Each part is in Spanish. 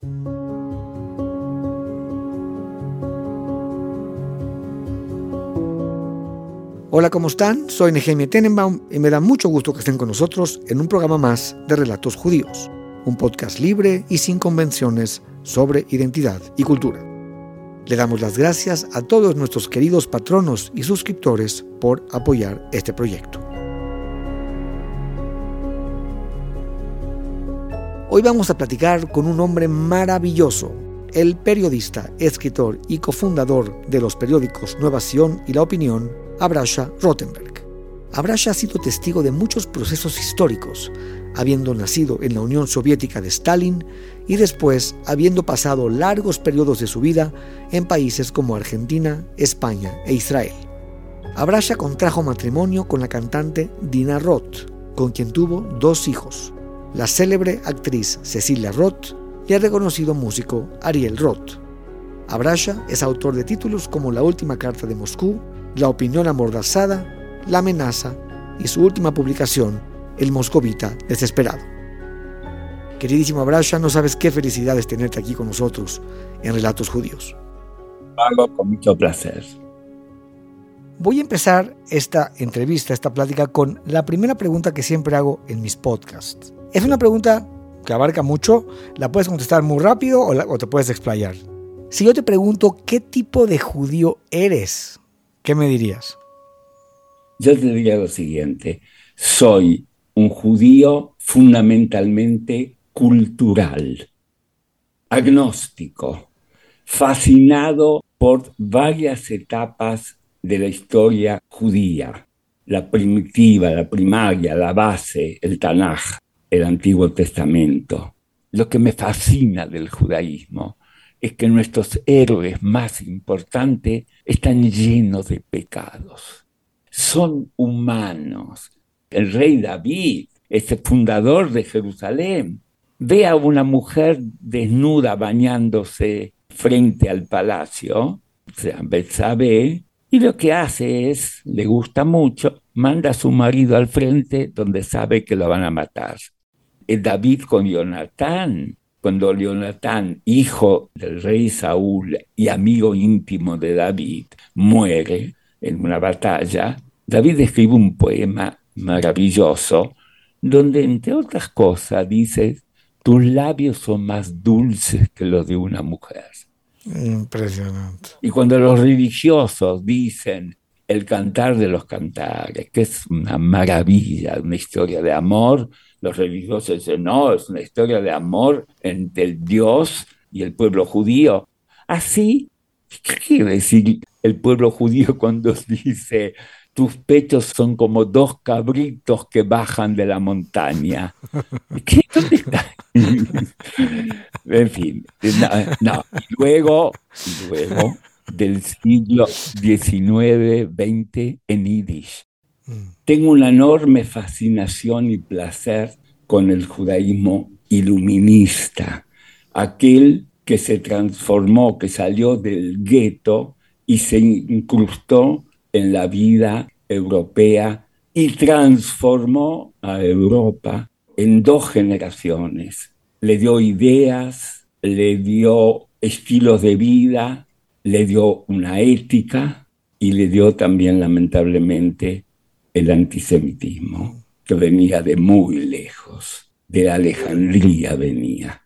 Hola, ¿cómo están? Soy Nehemia Tenenbaum y me da mucho gusto que estén con nosotros en un programa más de Relatos Judíos, un podcast libre y sin convenciones sobre identidad y cultura. Le damos las gracias a todos nuestros queridos patronos y suscriptores por apoyar este proyecto. Hoy vamos a platicar con un hombre maravilloso, el periodista, escritor y cofundador de los periódicos Nueva Sion y La Opinión, Abrasha Rottenberg. Abrasha ha sido testigo de muchos procesos históricos, habiendo nacido en la Unión Soviética de Stalin y después habiendo pasado largos periodos de su vida en países como Argentina, España e Israel. Abrasha contrajo matrimonio con la cantante Dina Roth, con quien tuvo dos hijos, la célebre actriz Cecilia Roth y el reconocido músico Ariel Roth. Abrasha es autor de títulos como La última carta de Moscú, la opinión amordazada, la amenaza y su última publicación, El moscovita desesperado. Queridísimo Abrasha, no sabes qué felicidad es tenerte aquí con nosotros en Relatos Judíos. Hago con mucho placer. Voy a empezar esta entrevista, esta plática, con la primera pregunta que siempre hago en mis podcasts. Es una pregunta que abarca mucho, la puedes contestar muy rápido o, te puedes explayar. Si yo te pregunto qué tipo de judío eres, ¿qué me dirías? Yo te diría lo siguiente, soy un judío fundamentalmente cultural, agnóstico, fascinado por varias etapas de la historia judía, la primitiva, la primaria, la base, el Tanaj, el Antiguo Testamento. Lo que me fascina del judaísmo es que nuestros héroes más importantes están llenos de pecados. Son humanos. El rey David, ese fundador de Jerusalén, ve a una mujer desnuda bañándose frente al palacio, o sea, y lo que hace es, le gusta mucho, manda a su marido al frente donde sabe que lo van a matar. Es David con Jonatán, cuando Jonatán, hijo del rey Saúl y amigo íntimo de David, muere en una batalla, David escribe un poema maravilloso donde, entre otras cosas, dice, tus labios son más dulces que los de una mujer. Impresionante. Y cuando los religiosos dicen el cantar de los cantares, que es una maravilla, una historia de amor, los religiosos dicen, no, es una historia de amor entre el Dios y el pueblo judío. Así, ¿qué quiere decir el pueblo judío cuando dice, tus pechos son como dos cabritos que bajan de la montaña? ¿Qué, ¿Dónde está? en fin, no, Y luego, y luego del siglo XIX, XX en Yiddish. Tengo una enorme fascinación y placer con el judaísmo iluminista, aquel que se transformó, que salió del gueto y se incrustó en la vida europea y transformó a Europa en dos generaciones. Le dio ideas, le dio estilos de vida, le dio una ética y le dio también, lamentablemente, el antisemitismo, que venía de muy lejos, de Alejandría venía.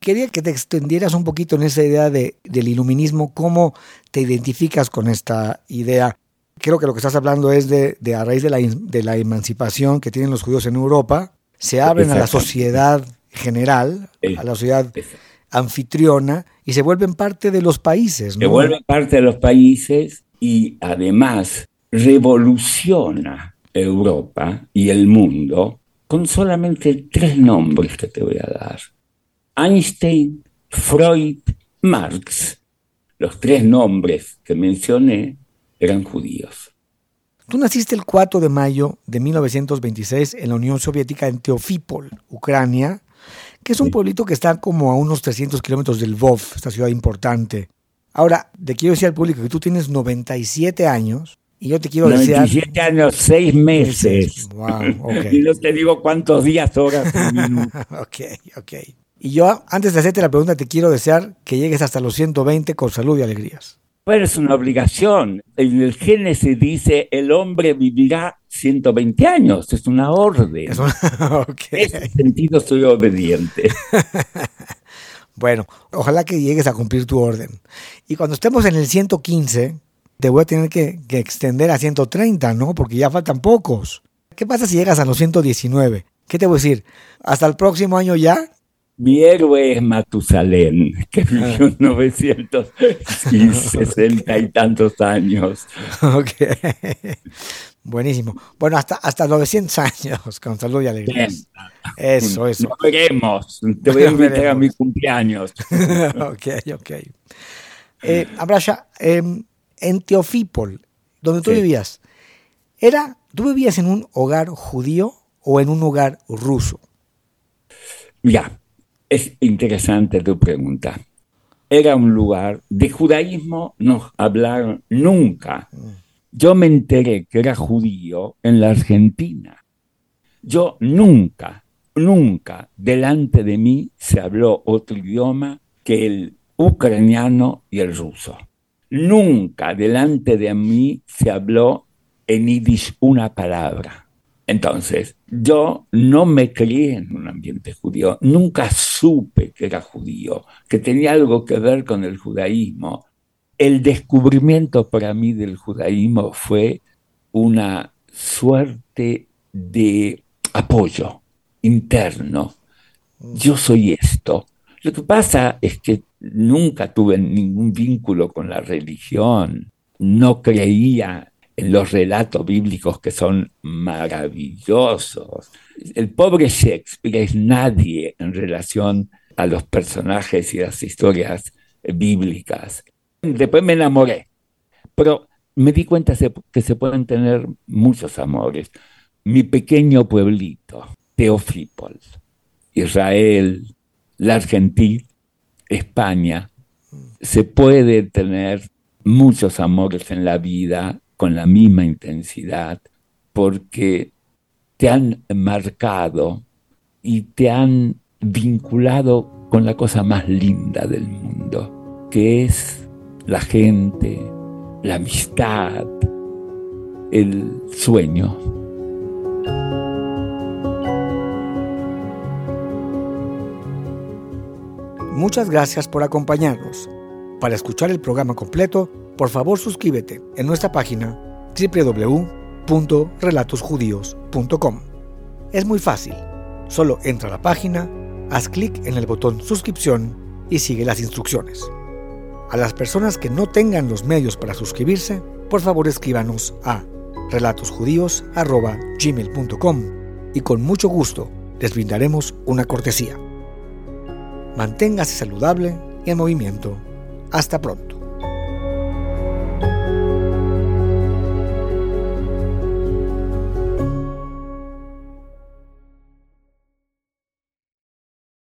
Quería que te extendieras un poquito en esa idea de, del iluminismo, cómo te identificas con esta idea. Creo que lo que estás hablando es de, de a raíz de la, de la, emancipación que tienen los judíos en Europa, se abren a la sociedad general, a la sociedad anfitriona, y se vuelven parte de los países. ¿no? Se vuelven parte de los países y además revoluciona Europa y el mundo con solamente tres nombres que te voy a dar. Einstein, Freud, Marx. Los tres nombres que mencioné eran judíos. Tú naciste el 4 de mayo de 1926 en la Unión Soviética en Teofípol, Ucrania, que es un pueblito que está como a unos 300 kilómetros del Lvov, esta ciudad importante. Ahora, te quiero decir al público que tú tienes 97 años y yo te quiero 97 años, 6 meses. Wow, okay. y no te digo cuántos días, horas, ok, ok. Y yo, antes de hacerte la pregunta, te quiero desear que llegues hasta los 120 con salud y alegrías. Bueno, es una obligación. En el Génesis dice, el hombre vivirá 120 años. Es una orden. En ese sentido soy obediente. bueno, ojalá que llegues a cumplir tu orden. Y cuando estemos en el 115, te voy a tener que, que extender a 130, ¿no? Porque ya faltan pocos. ¿Qué pasa si llegas a los 119? ¿Qué te voy a decir? ¿Hasta el próximo año ya? Mi héroe es Matusalén, que vivió 960 y tantos años. Ok. Buenísimo. Bueno, hasta, hasta 900 años, con salud y alegría. Eso, eso. Nos veremos. Te voy a invitar a mi cumpleaños. ok, ok. Eh, Abrasha, em, en Teofípol, donde tú vivías, era, ¿tú vivías en un hogar judío o en un hogar ruso? Ya, es interesante tu pregunta. Era un lugar, de judaísmo no hablaron nunca. Yo me enteré que era judío en la Argentina. Yo nunca, nunca delante de mí se habló otro idioma que el ucraniano y el ruso. Nunca delante de mí se habló en yiddish una palabra. Entonces, yo no me crié en un ambiente judío, nunca supe que era judío, que tenía algo que ver con el judaísmo. El descubrimiento para mí del judaísmo fue una suerte de apoyo interno. Yo soy esto. Lo que pasa es que nunca tuve ningún vínculo con la religión, no creía los relatos bíblicos que son maravillosos. El pobre Shakespeare es nadie en relación a los personajes y las historias bíblicas. Después me enamoré, pero me di cuenta que se pueden tener muchos amores. Mi pequeño pueblito, Teofípol, Israel, la Argentina, España, se puede tener muchos amores en la vida con la misma intensidad porque te han marcado y te han vinculado con la cosa más linda del mundo, que es la gente, la amistad, el sueño. Muchas gracias por acompañarnos. Para escuchar el programa completo, por favor suscríbete en nuestra página www.relatosjudíos.com. Es muy fácil. Solo entra a la página, haz clic en el botón suscripción y sigue las instrucciones. A las personas que no tengan los medios para suscribirse, por favor escríbanos a relatosjudíos.gmail.com y con mucho gusto les brindaremos una cortesía. Manténgase saludable y en movimiento. Hasta pronto.